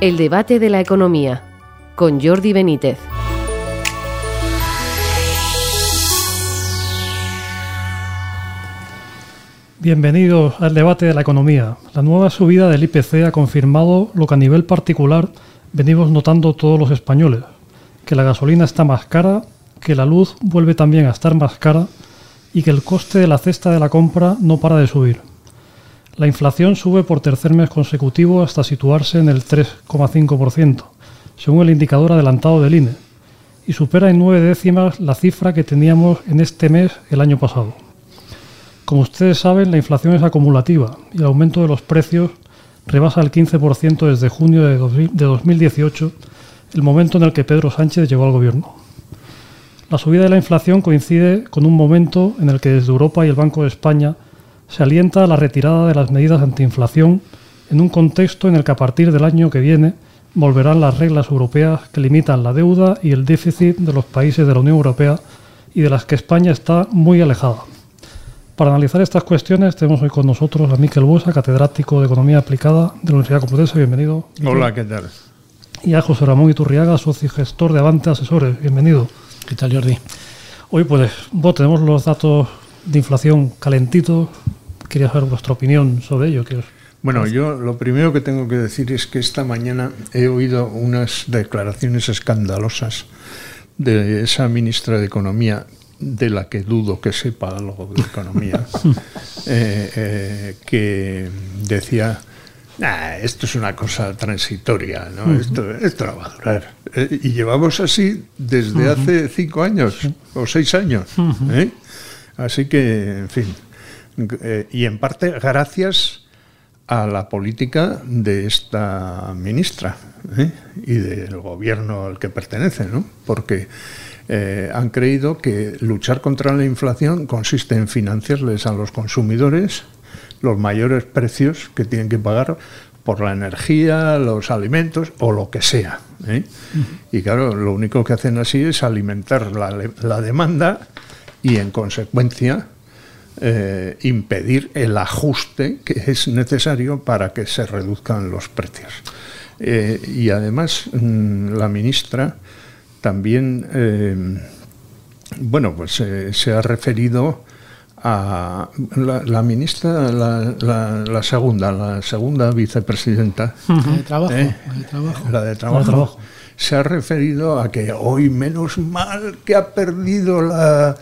El debate de la economía con Jordi Benítez. Bienvenidos al debate de la economía. La nueva subida del IPC ha confirmado lo que a nivel particular venimos notando todos los españoles, que la gasolina está más cara, que la luz vuelve también a estar más cara y que el coste de la cesta de la compra no para de subir. La inflación sube por tercer mes consecutivo hasta situarse en el 3,5%, según el indicador adelantado del INE, y supera en nueve décimas la cifra que teníamos en este mes el año pasado. Como ustedes saben, la inflación es acumulativa y el aumento de los precios rebasa el 15% desde junio de 2018, el momento en el que Pedro Sánchez llegó al gobierno. La subida de la inflación coincide con un momento en el que desde Europa y el Banco de España se alienta la retirada de las medidas antiinflación en un contexto en el que a partir del año que viene volverán las reglas europeas que limitan la deuda y el déficit de los países de la Unión Europea y de las que España está muy alejada. Para analizar estas cuestiones tenemos hoy con nosotros a Miquel Buesa, catedrático de Economía Aplicada de la Universidad Complutense. Bienvenido. Hola, ¿qué tal? Y a José Ramón Iturriaga, socio y gestor de Avante Asesores. Bienvenido. ¿Qué tal, Jordi? Hoy, pues, tenemos los datos de inflación calentitos quería saber vuestra opinión sobre ello. bueno, yo lo primero que tengo que decir es que esta mañana he oído unas declaraciones escandalosas de esa ministra de Economía, de la que dudo que sepa algo de economía, eh, eh, que decía, esto es una cosa transitoria, ¿no? esto, esto no va a durar. Eh, y llevamos así desde hace cinco años o seis años. Así que, en fin. Eh, y en parte gracias a la política de esta ministra ¿eh? y del gobierno al que pertenece, ¿no? porque eh, han creído que luchar contra la inflación consiste en financiarles a los consumidores los mayores precios que tienen que pagar por la energía, los alimentos o lo que sea. Y claro, lo único que hacen así es alimentar la demanda y en consecuencia eh, impedir el ajuste que es necesario para que se reduzcan los precios. Eh, y además mm, la ministra también, eh, bueno, pues se ha referido a la, ministra, la, segunda, la segunda vicepresidenta. de trabajo, La de trabajo. Se ha referido a que hoy menos mal que ha perdido la,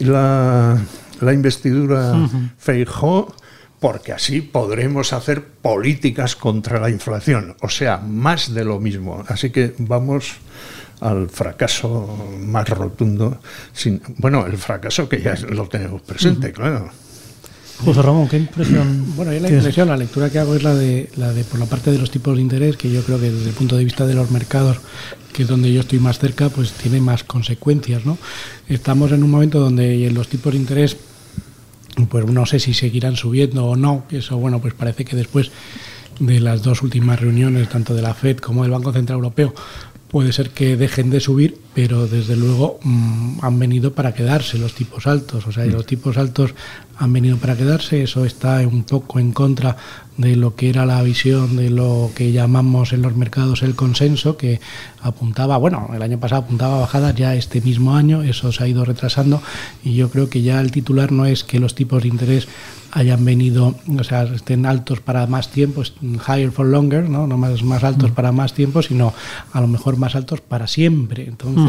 la la investidura Feijó porque así podremos hacer políticas contra la inflación, o sea, más de lo mismo. Así que vamos al fracaso más rotundo, sin, bueno, el fracaso que ya lo tenemos presente, claro. José Ramón, ¿qué impresión? Bueno, la impresión, la lectura que hago es la de, la de por la parte de los tipos de interés, que yo creo que desde el punto de vista de los mercados, que es donde yo estoy más cerca, pues tiene más consecuencias, ¿no? Estamos en un momento donde los tipos de interés pues no sé si seguirán subiendo o no. Eso, bueno, pues parece que después de las dos últimas reuniones, tanto de la FED como del Banco Central Europeo, puede ser que dejen de subir, pero desde luego mm, han venido para quedarse los tipos altos. O sea, los tipos altos han venido para quedarse. Eso está un poco en contra de lo que era la visión de lo que llamamos en los mercados el consenso, que apuntaba, bueno, el año pasado apuntaba a bajadas, ya este mismo año eso se ha ido retrasando y yo creo que ya el titular no es que los tipos de interés hayan venido, o sea, estén altos para más tiempo, higher for longer, ¿no? No más, más altos mm. para más tiempo, sino a lo mejor más altos para siempre. Entonces,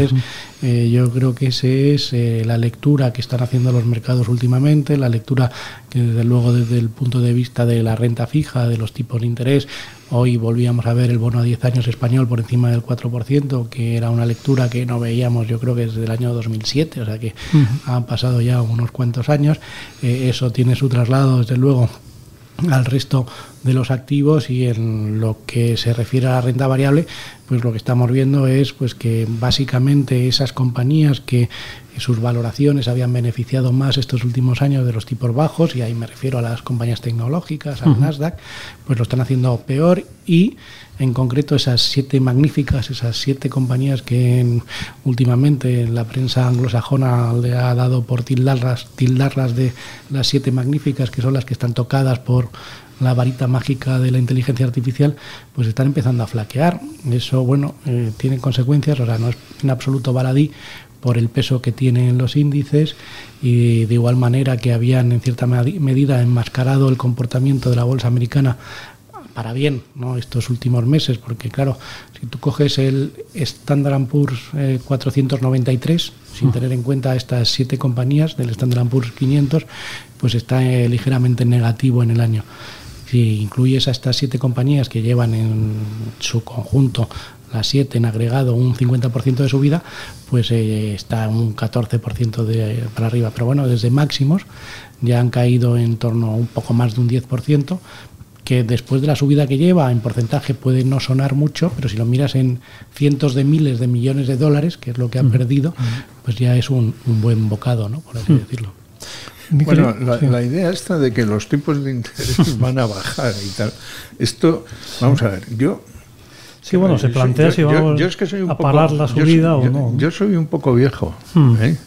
eh, yo creo que esa es eh, la lectura que están haciendo los mercados últimamente, la lectura que desde luego desde el punto de vista de la renta fija, de los tipos de interés, Hoy volvíamos a ver el bono a 10 años español por encima del 4%, que era una lectura que no veíamos yo creo que desde el año 2007, o sea que han pasado ya unos cuantos años. Eh, eso tiene su traslado, desde luego, al resto de los activos y en lo que se refiere a la renta variable, pues lo que estamos viendo es pues que básicamente esas compañías que sus valoraciones habían beneficiado más estos últimos años de los tipos bajos, y ahí me refiero a las compañías tecnológicas, al Nasdaq, pues lo están haciendo peor y en concreto esas siete magníficas, esas siete compañías que últimamente en la prensa anglosajona le ha dado por tildarlas, tildarlas de las siete magníficas, que son las que están tocadas por la varita mágica de la inteligencia artificial, pues están empezando a flaquear. Eso, bueno, eh, tiene consecuencias, o sea, no es en absoluto baladí por el peso que tienen los índices y de igual manera que habían en cierta medida enmascarado el comportamiento de la bolsa americana para bien ¿no? estos últimos meses, porque claro, si tú coges el Standard Poor's 493, eh, sin mm. tener en cuenta estas siete compañías del Standard Poor's 500, pues está eh, ligeramente negativo en el año. Si incluyes a estas siete compañías que llevan en su conjunto las siete en agregado un 50% de subida, pues eh, está un 14% de, para arriba. Pero bueno, desde máximos ya han caído en torno a un poco más de un 10%, que después de la subida que lleva en porcentaje puede no sonar mucho, pero si lo miras en cientos de miles de millones de dólares, que es lo que han perdido, pues ya es un, buen bocado, ¿no? por así decirlo. Bueno, la, idea esta de que los tipos de interés van a bajar y tal, esto, vamos a ver, yo... Sí, bueno, se plantea si vamos a parar la subida o no. Yo soy un poco viejo, ¿eh?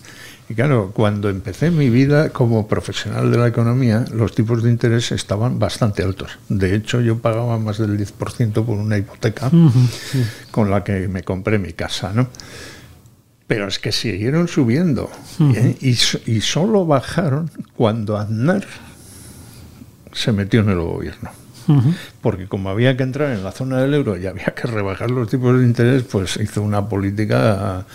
Y claro, cuando empecé mi vida como profesional de la economía, los tipos de interés estaban bastante altos. De hecho, yo pagaba más del 10% por una hipoteca con la que me compré mi casa, ¿no? Pero es que siguieron subiendo ¿eh? y, y, solo bajaron cuando Aznar se metió en el gobierno. Porque como había que entrar en la zona del euro y había que rebajar los tipos de interés, pues hizo una política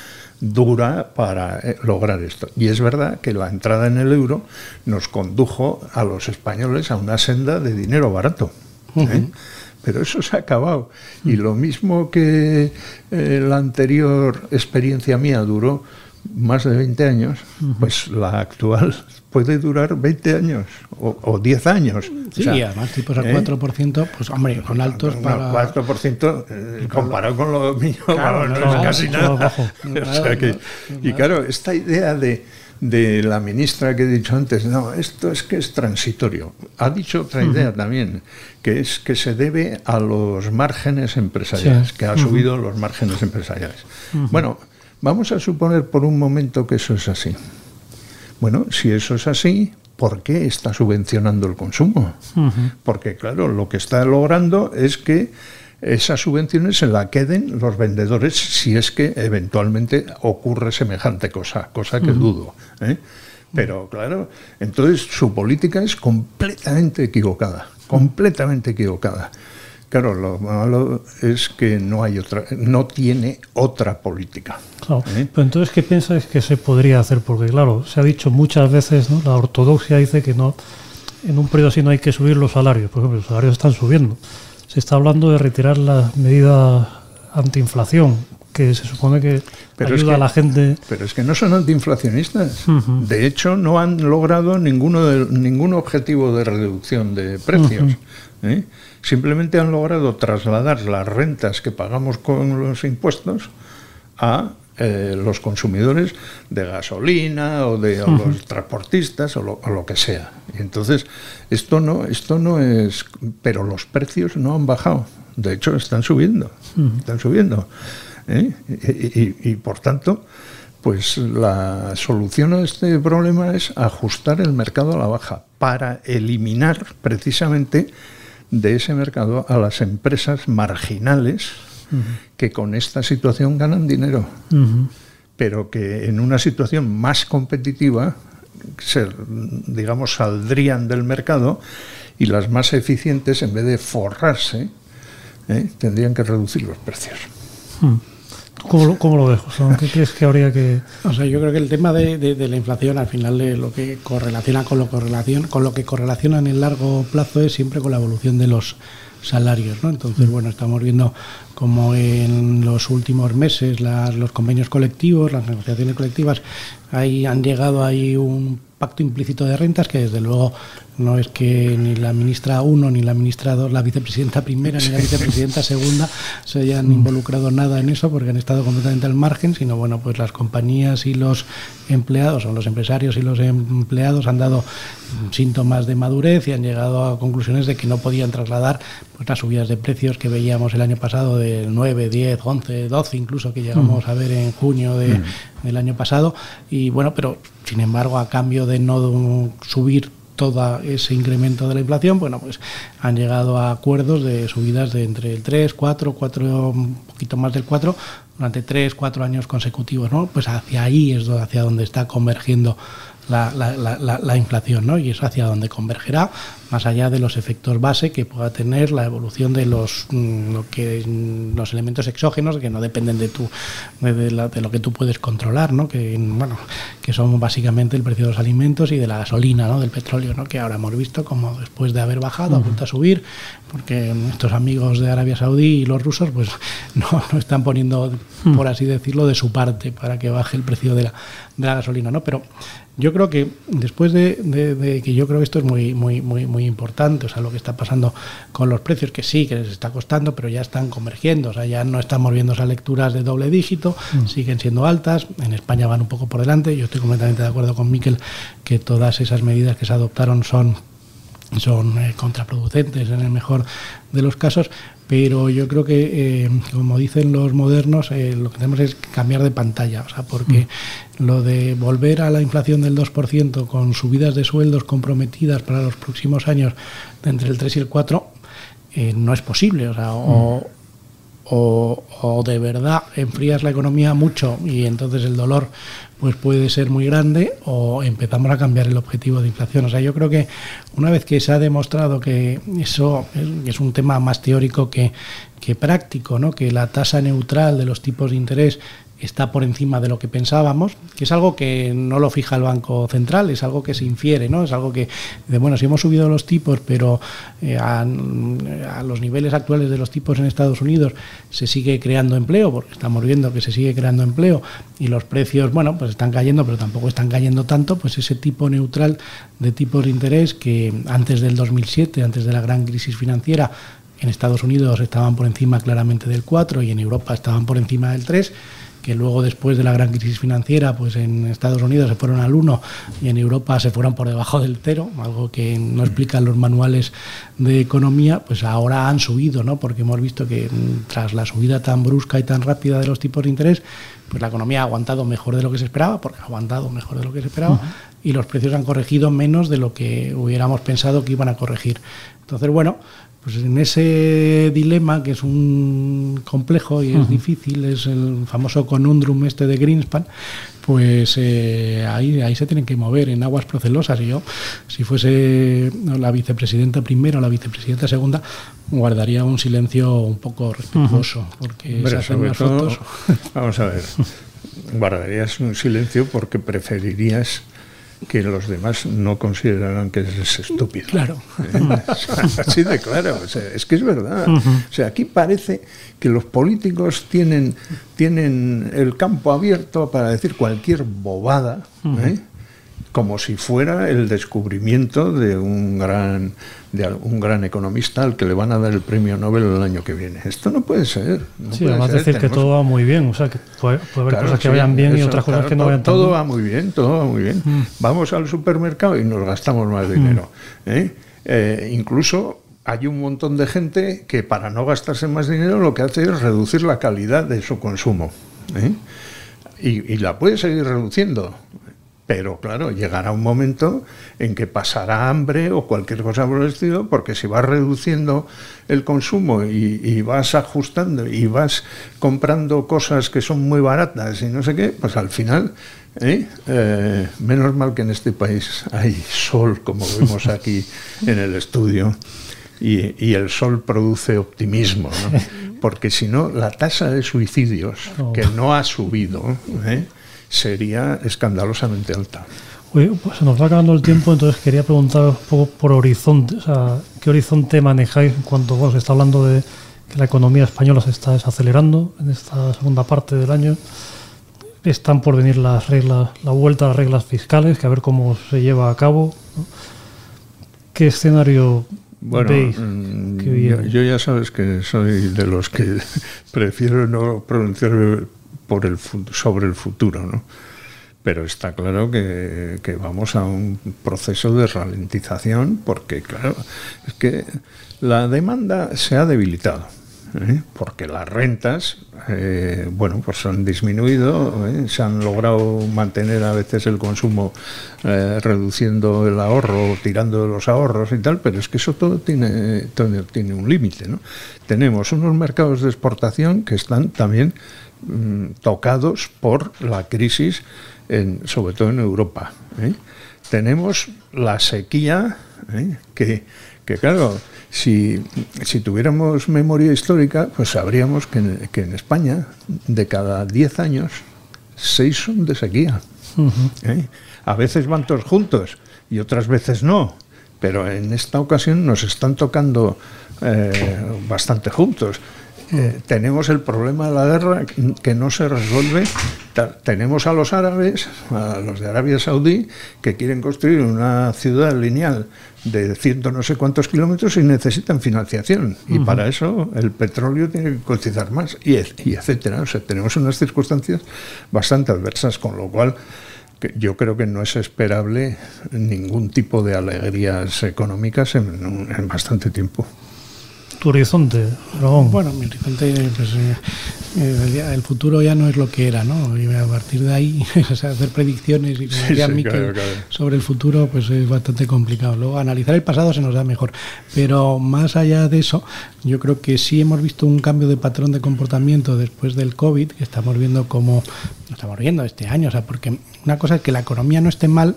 dura para eh, lograr esto. Y es verdad que la entrada en el euro nos condujo a los españoles a una senda de dinero barato. ¿eh? Pero eso se ha acabado. Y lo mismo que eh, la anterior experiencia mía duró más de 20 años, pues la actual puede durar 20 años o, 10 años. Sí, además tipos al 4%, pues hombre, con altos para... 4% eh, comparado con lo mío, no, es casi nada. y claro, esta idea de, de la ministra que he dicho antes, no, esto es que es transitorio. Ha dicho otra idea también, que es que se debe a los márgenes empresariales, que ha subido los márgenes empresariales. Bueno, vamos a suponer por un momento que eso es así. Bueno, si eso es así, ¿por qué está subvencionando el consumo? Porque, claro, lo que está logrando es que esas subvenciones se la queden los vendedores si es que eventualmente ocurre semejante cosa, cosa que dudo. ¿eh? Pero claro, entonces su política es completamente equivocada, completamente equivocada. Claro, lo malo es que no hay otra, no tiene otra política. Claro. ¿Eh? Pero entonces, ¿qué piensas que se podría hacer? Porque claro, se ha dicho muchas veces, ¿no? La ortodoxia dice que no, en un periodo así no hay que subir los salarios. Por ejemplo, los salarios están subiendo. Se está hablando de retirar la medida antiinflación, que se supone que ayuda a la gente. Pero es que no son antiinflacionistas. De hecho, no han logrado ninguno de, ningún objetivo de reducción de precios. ¿eh? Simplemente han logrado trasladar las rentas que pagamos con los impuestos a eh, los consumidores de gasolina o de los transportistas o lo, que sea. Y entonces, esto no, esto no es. Pero los precios no han bajado. De hecho, están subiendo. Están subiendo. ¿eh? y, por tanto, pues la solución a este problema es ajustar el mercado a la baja para eliminar precisamente de ese mercado a las empresas marginales que con esta situación ganan dinero, pero que en una situación más competitiva, se, digamos, saldrían del mercado y las más eficientes, en vez de forrarse, ¿eh? tendrían que reducir los precios. ¿Cómo lo, cómo lo ves, ¿Qué crees que habría que...? O sea, yo creo que el tema de, de, la inflación, al final, de lo que correlaciona con lo, correlación, con lo que correlaciona en el largo plazo es siempre con la evolución de los salarios, ¿no? Entonces, mm. bueno, estamos viendo como en los últimos meses las, los convenios colectivos, las negociaciones colectivas, ahí han llegado ahí un pacto implícito de rentas que desde luego no es que ni la ministra 1, ni la ministra 2, la vicepresidenta primera, ni la vicepresidenta segunda se hayan involucrado nada en eso porque han estado completamente al margen, sino bueno, pues las compañías y los empleados, o los empresarios y los empleados han dado síntomas de madurez y han llegado a conclusiones de que no podían trasladar pues, las subidas de precios que veíamos el año pasado del 9, 10, 11, 12 incluso que llegamos a ver en junio del año pasado. Y bueno, pero sin embargo, a cambio de no subir todo ese incremento de la inflación, bueno, pues han llegado a acuerdos de subidas de entre el 3, 4, 4, un poquito más del 4, durante 3, 4 años consecutivos, ¿no? Pues hacia ahí es hacia donde está convergiendo la, la, la, la, inflación, ¿no? Y es hacia donde convergerá, más allá de los efectos base que pueda tener la evolución de los mm, lo que los elementos exógenos que no dependen de tu de, de, lo que tú puedes controlar, ¿no? Que bueno, que son básicamente el precio de los alimentos y de la gasolina, ¿no? Del petróleo, ¿no? Que ahora hemos visto como después de haber bajado ha vuelto a subir, porque nuestros amigos de Arabia Saudí y los rusos, pues no, no están poniendo, por así decirlo, de su parte para que baje el precio de la, de la gasolina, ¿no? Pero yo creo que después de, de, de, que yo creo que esto es muy, muy, muy, muy importante, o sea, lo que está pasando con los precios, que sí, que les está costando, pero ya están convergiendo, o sea, ya no estamos viendo esas lecturas de doble dígito, mm. siguen siendo altas, en España van un poco por delante, yo estoy completamente de acuerdo con Miquel que todas esas medidas que se adoptaron son son eh, contraproducentes en el mejor de los casos, pero yo creo que, eh, como dicen los modernos, eh, lo que tenemos es cambiar de pantalla, o sea, porque mm. lo de volver a la inflación del 2% con subidas de sueldos comprometidas para los próximos años de entre el 3 y el 4 eh, no es posible, o sea, mm. o, o, de verdad enfrías la economía mucho y entonces el dolor pues puede ser muy grande o empezamos a cambiar el objetivo de inflación. O sea, yo creo que una vez que se ha demostrado que eso es un tema más teórico que, que práctico, ¿no? que la tasa neutral de los tipos de interés está por encima de lo que pensábamos, que es algo que no lo fija el Banco Central, es algo que se infiere, ¿no? Es algo que, de, bueno, si hemos subido los tipos, pero eh, a, a, los niveles actuales de los tipos en Estados Unidos se sigue creando empleo, porque estamos viendo que se sigue creando empleo y los precios, bueno, pues están cayendo, pero tampoco están cayendo tanto, pues ese tipo neutral de tipos de interés que antes del 2007, antes de la gran crisis financiera, en Estados Unidos estaban por encima claramente del 4 y en Europa estaban por encima del 3, que luego después de la gran crisis financiera, pues en Estados Unidos se fueron al 1 y en Europa se fueron por debajo del 0, algo que no explican los manuales de economía, pues ahora han subido, ¿no? Porque hemos visto que mm, tras la subida tan brusca y tan rápida de los tipos de interés, pues la economía ha aguantado mejor de lo que se esperaba, porque ha aguantado mejor de lo que se esperaba, uh -huh. y los precios han corregido menos de lo que hubiéramos pensado que iban a corregir. Entonces, bueno, pues en ese dilema que es un complejo y es uh -huh. difícil, es el famoso conundrum este de Greenspan, pues eh, ahí, ahí se tienen que mover en aguas procelosas. Y yo, si fuese la vicepresidenta primera o la vicepresidenta segunda, guardaría un silencio un poco respetuoso, uh -huh. porque Hombre, se hacen fotos. Vamos a ver, guardarías un silencio porque preferirías que los demás no consideraran que es estúpido. Claro. Así de claro. O sea, es que es verdad. Uh -huh. O sea, aquí parece que los políticos tienen, tienen el campo abierto para decir cualquier bobada. Uh -huh. ¿eh? Como si fuera el descubrimiento de un gran de un gran economista al que le van a dar el premio Nobel el año que viene. Esto no puede ser. No sí, puede además ser. decir Tenemos... que todo va muy bien, o sea, que puede, puede haber Claro, cosas que sí, vayan bien y otras cosas claro, que no todo- vayan tan Todo bien. va muy bien, todo va muy bien. Mm. Vamos al supermercado y nos gastamos más dinero. ¿eh? Eh, incluso hay un montón de gente que para no gastarse más dinero lo que hace es reducir la calidad de su consumo. ¿eh? Y, y la puede seguir reduciendo. Pero claro, llegará un momento en que pasará hambre o cualquier cosa por el estilo, porque si vas reduciendo el consumo y, y vas ajustando y vas comprando cosas que son muy baratas y no sé qué, pues al final, ¿eh? Eh, menos mal que en este país hay sol, como vemos aquí en el estudio, y, y el sol produce optimismo, ¿no? porque si no, la tasa de suicidios, Oh. que no ha subido, ¿eh? Sería escandalosamente alta. Oye, pues se nos va acabando el tiempo, entonces quería preguntar un poco por horizonte, o sea, ¿qué horizonte manejáis en cuanto bueno, se está hablando de que la economía española se está desacelerando en esta segunda parte del año? Están por venir las reglas, la vuelta a las reglas fiscales, que a ver cómo se lleva a cabo. ¿no? ¿Qué escenario Bueno, veis? mm, yo, yo ya sabes que soy de los que prefiero no pronunciar por el, sobre el futuro, ¿no? Pero está claro que, vamos a un proceso de ralentización porque, claro, es que la demanda se ha debilitado. ¿eh? porque las rentas, eh, bueno, pues han disminuido, ¿eh? se han logrado mantener a veces el consumo reduciendo el ahorro, tirando de los ahorros y tal, pero es que eso todo tiene, tiene un límite, ¿no? Tenemos unos mercados de exportación que están también mm, tocados por la crisis, en, sobre todo en Europa. Tenemos la sequía, que, que claro, si, si tuviéramos memoria histórica, pues sabríamos que en, que en España, de cada 10 años, 6 son de sequía. ¿Eh? A veces van todos juntos y otras veces no, pero en esta ocasión nos están tocando eh, bastante juntos. Eh, tenemos el problema de la guerra que no se resuelve. Tenemos a los árabes, a los de Arabia Saudí, que quieren construir una ciudad lineal de ciento no sé cuántos kilómetros y necesitan financiación. Y para eso el petróleo tiene que cotizar más, y, y etcétera. O sea, tenemos unas circunstancias bastante adversas, con lo cual yo creo que no es esperable ningún tipo de alegrías económicas en bastante tiempo tu horizonte, Bueno, mi horizonte, pues, eh, eh, el, futuro ya no es lo que era, ¿no? Y a partir de ahí, hacer predicciones y como sobre el futuro, pues es bastante complicado. Luego, analizar el pasado se nos da mejor. Pero más allá de eso, yo creo que sí hemos visto un cambio de patrón de comportamiento después del COVID, que estamos viendo como, estamos viendo este año, o sea, porque una cosa es que la economía no esté mal,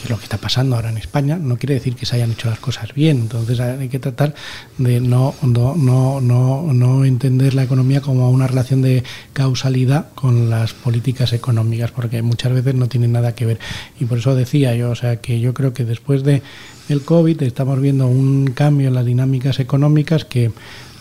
que lo que está pasando ahora en España, no quiere decir que se hayan hecho las cosas bien. Entonces hay que tratar de no, no, no, no, no entender la economía como una relación de causalidad con las políticas económicas, porque muchas veces no tienen nada que ver. Y por eso decía yo, o sea, que yo creo que después de el COVID estamos viendo un cambio en las dinámicas económicas que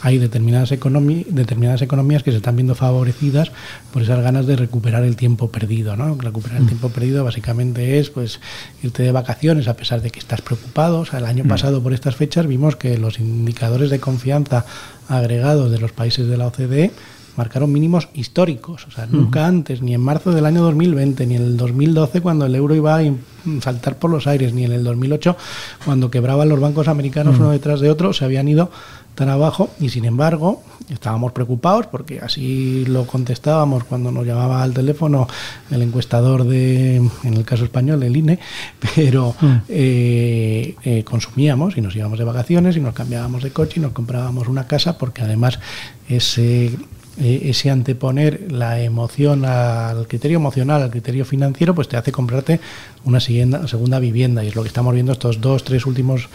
hay determinadas, determinadas economías que se están viendo favorecidas por esas ganas de recuperar el tiempo perdido. ¿no? Recuperar el mm. tiempo perdido básicamente es pues irte de vacaciones a pesar de que estás preocupado. O sea, el año mm. pasado por estas fechas vimos que los indicadores de confianza agregados de los países de la OCDE marcaron mínimos históricos. O sea, nunca antes, ni en marzo del año 2020, ni en el 2012 cuando el euro iba a saltar por los aires, ni en el 2008 cuando quebraban los bancos americanos uno detrás de otro, se habían ido tan abajo. Y sin embargo estábamos preocupados porque así lo contestábamos cuando nos llamaba al teléfono el encuestador de, en el caso español, el INE, pero eh, eh, consumíamos y nos íbamos de vacaciones y nos cambiábamos de coche y nos comprábamos una casa porque además ese eh, ese anteponer la emoción al criterio emocional, al criterio financiero, pues te hace comprarte una segunda vivienda. Y es lo que estamos viendo estos dos, tres últimos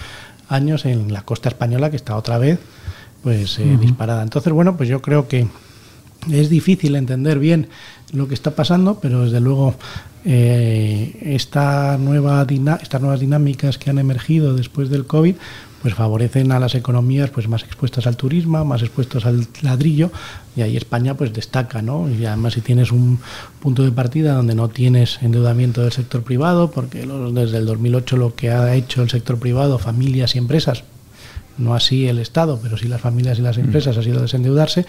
años en la costa española, que está otra vez pues eh, disparada. Entonces, bueno, pues yo creo que es difícil entender bien lo que está pasando, pero desde luego eh, esta nueva estas nuevas dinámicas que han emergido después del COVID pues favorecen a las economías pues más expuestas al turismo, más expuestas al ladrillo y ahí España pues destaca, ¿no? Y además si tienes un punto de partida donde no tienes endeudamiento del sector privado, porque desde el 2008 lo que ha hecho el sector privado, familias y empresas no así el Estado, pero sí las familias y las mm. empresas, ha sido desendeudarse,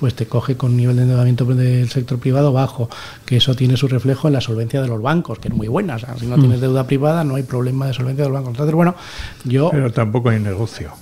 pues te coge con un nivel de endeudamiento del sector privado bajo, que eso tiene su reflejo en la solvencia de los bancos, que es muy buena. si no mm. tienes deuda privada, no hay problema de solvencia de los bancos. Entonces, bueno, yo... Pero tampoco hay negocio.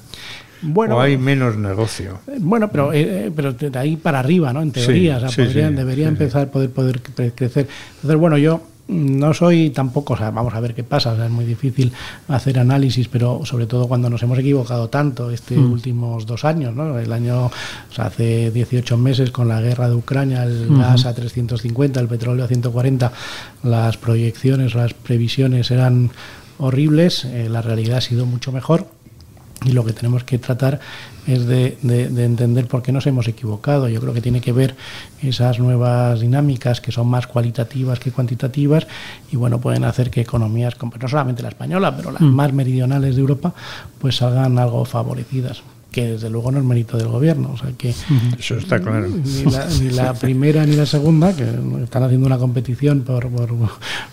Bueno, o hay menos negocio. Eh, bueno, pero, eh, eh, pero de ahí para arriba, ¿no? En teoría, o sea, debería empezar a poder, poder crecer. Entonces, bueno, yo no soy tampoco, o sea, vamos a ver qué pasa, es muy difícil hacer análisis, pero sobre todo cuando nos hemos equivocado tanto estos mm. últimos dos años, ¿no? El año, o sea, hace 18 meses con la guerra de Ucrania, el gas a 350, el petróleo a 140, las proyecciones, las previsiones eran horribles, eh, la realidad ha sido mucho mejor y lo que tenemos que tratar es de, entender por qué nos hemos equivocado. Yo creo que tiene que ver esas nuevas dinámicas que son más cualitativas que cuantitativas y bueno, pueden hacer que economías, no solamente la española, pero las mm. más meridionales de Europa, pues salgan algo favorecidas que desde luego no es mérito del gobierno. O sea que Eso está claro. Ni la, primera ni la segunda, que están haciendo una competición por,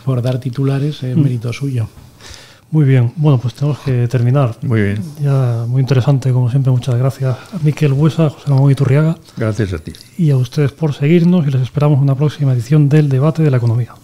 por, dar titulares, es mm. mérito suyo. Muy bien, bueno, pues tenemos que terminar. Muy bien. Ya muy interesante, como siempre, muchas gracias a Miquel Huesa, José Ramón Iturriaga. Gracias a ti. Y a ustedes por seguirnos y les esperamos en una próxima edición del Debate de la Economía.